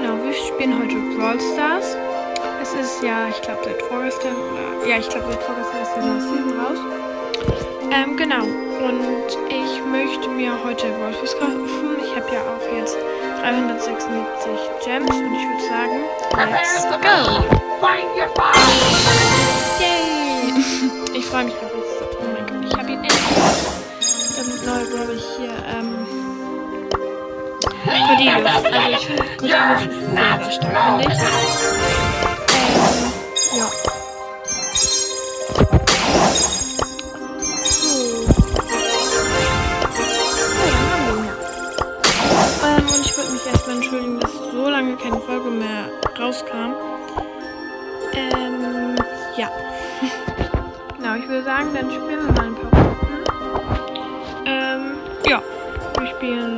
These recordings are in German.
genau, wir spielen heute Brawl Stars. Es ist ja, ich glaube seit vorgestern oder ja, ich glaube seit vorgestern ist die neue Season raus. Ähm, genau. Und ich möchte mir heute Brawl kaufen. Ich habe ja auch jetzt 376 Gems und ich würde sagen, let's go! Yay! Ich freue mich drauf. Oh mein Gott, ich habe ihn endlich. Dann neu, glaube ich, hier, ähm, Cordelius. Also ich finde Cordelius ist sehr stark, finde ich. Ähm, ja. Ähm, entschuldigen, dass so lange keine Folge mehr rauskam. Ähm, ja. genau, ich würde sagen, dann spielen wir mal ein paar Runden. Ähm, ja. Wir spielen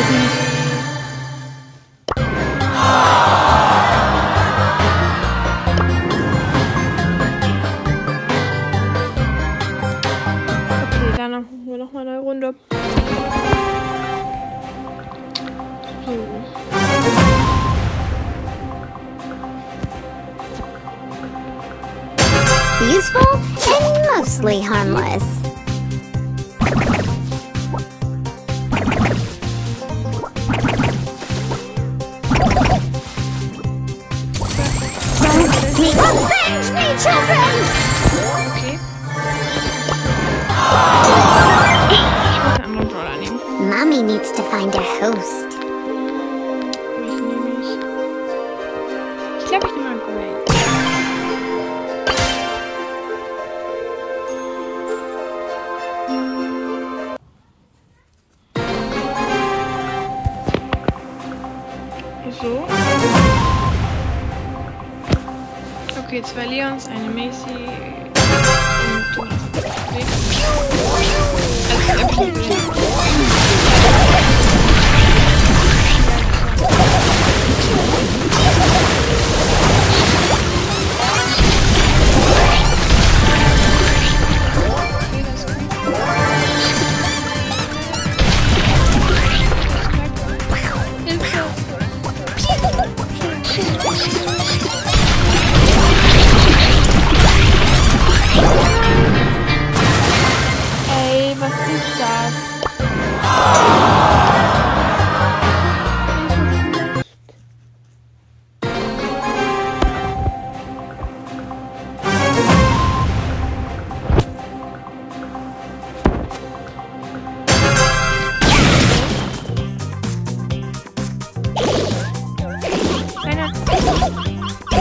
to the babies. Okay, dann machen wir noch mal eine Runde. So. Useful and mostly harmless. Find a host. Welchen nehme ich? Ich glaube, ich nehme mal Gray. So. Okay, zwei Leons, eine Macy und. Also,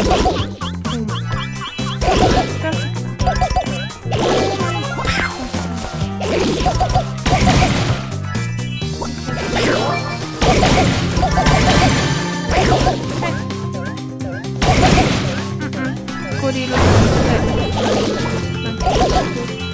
Das Cordilo. Hier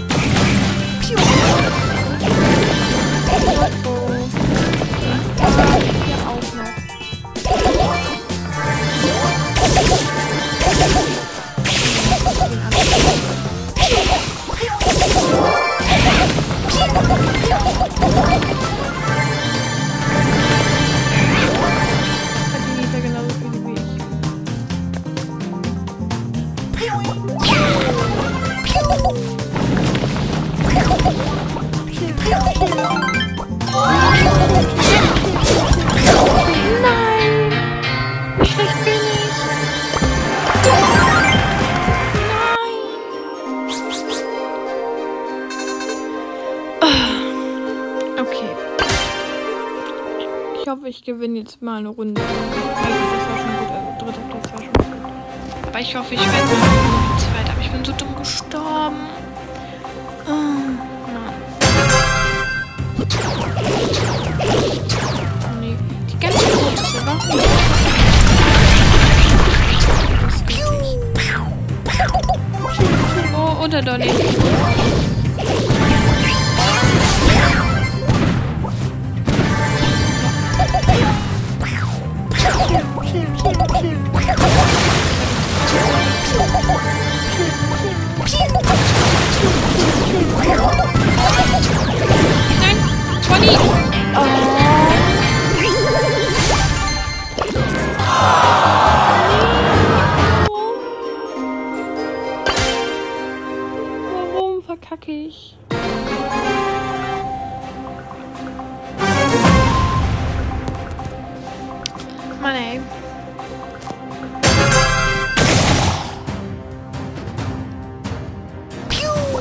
hoffe, ich gewinne jetzt mal eine Runde. Also, das war schon gut. Also, dritter Platz war schon gut. Aber ich hoffe, ich werde mal zweiter. Aber ich bin so dumm gestorben. Oh, oh nee. Die ganze kurze Waffe. Oh, oder Dolly. Mann ey.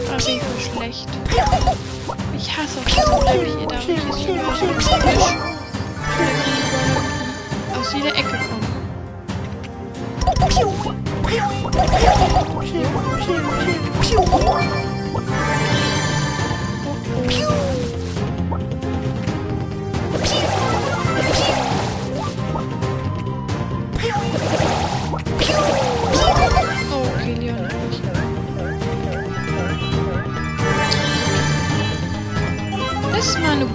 Da bin ich so schlecht. Ich hasse hier da ich jetzt schon aus jeder Ecke kommen.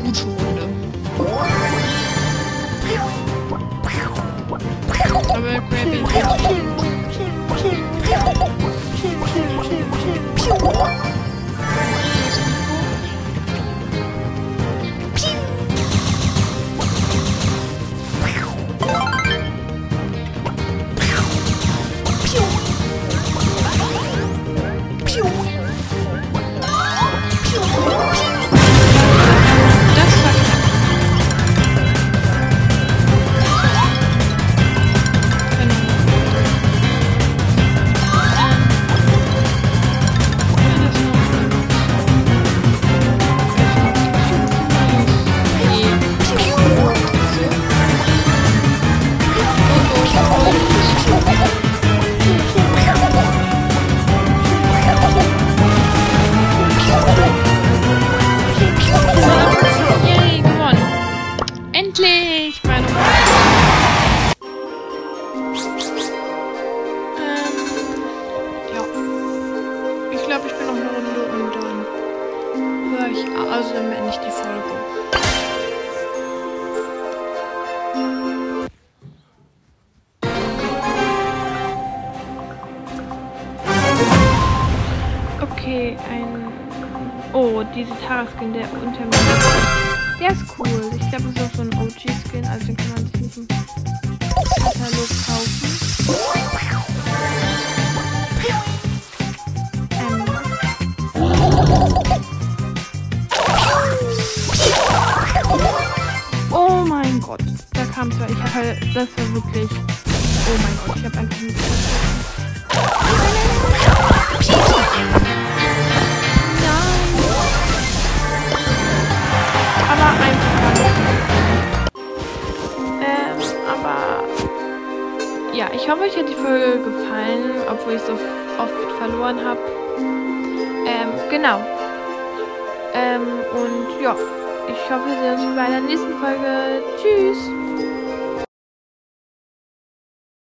Ist mal eine gute Diese Tara-Skin, der unter mir. Der ist cool. Ich glaube, das ist auch so ein OG-Skin, also den kann man sich nicht im Katalog kaufen. Oh mein Gott, da kam zwar. Ich habe halt, das war wirklich. Oh mein Gott, ich habe einfach nicht. Aber einfach. Ähm, aber. Ja, ich hoffe, euch hat die Folge gefallen, obwohl ich so oft verloren habe. Ähm, genau. Ähm, und ja, ich hoffe, wir sehen uns bei der nächsten Folge. Tschüss.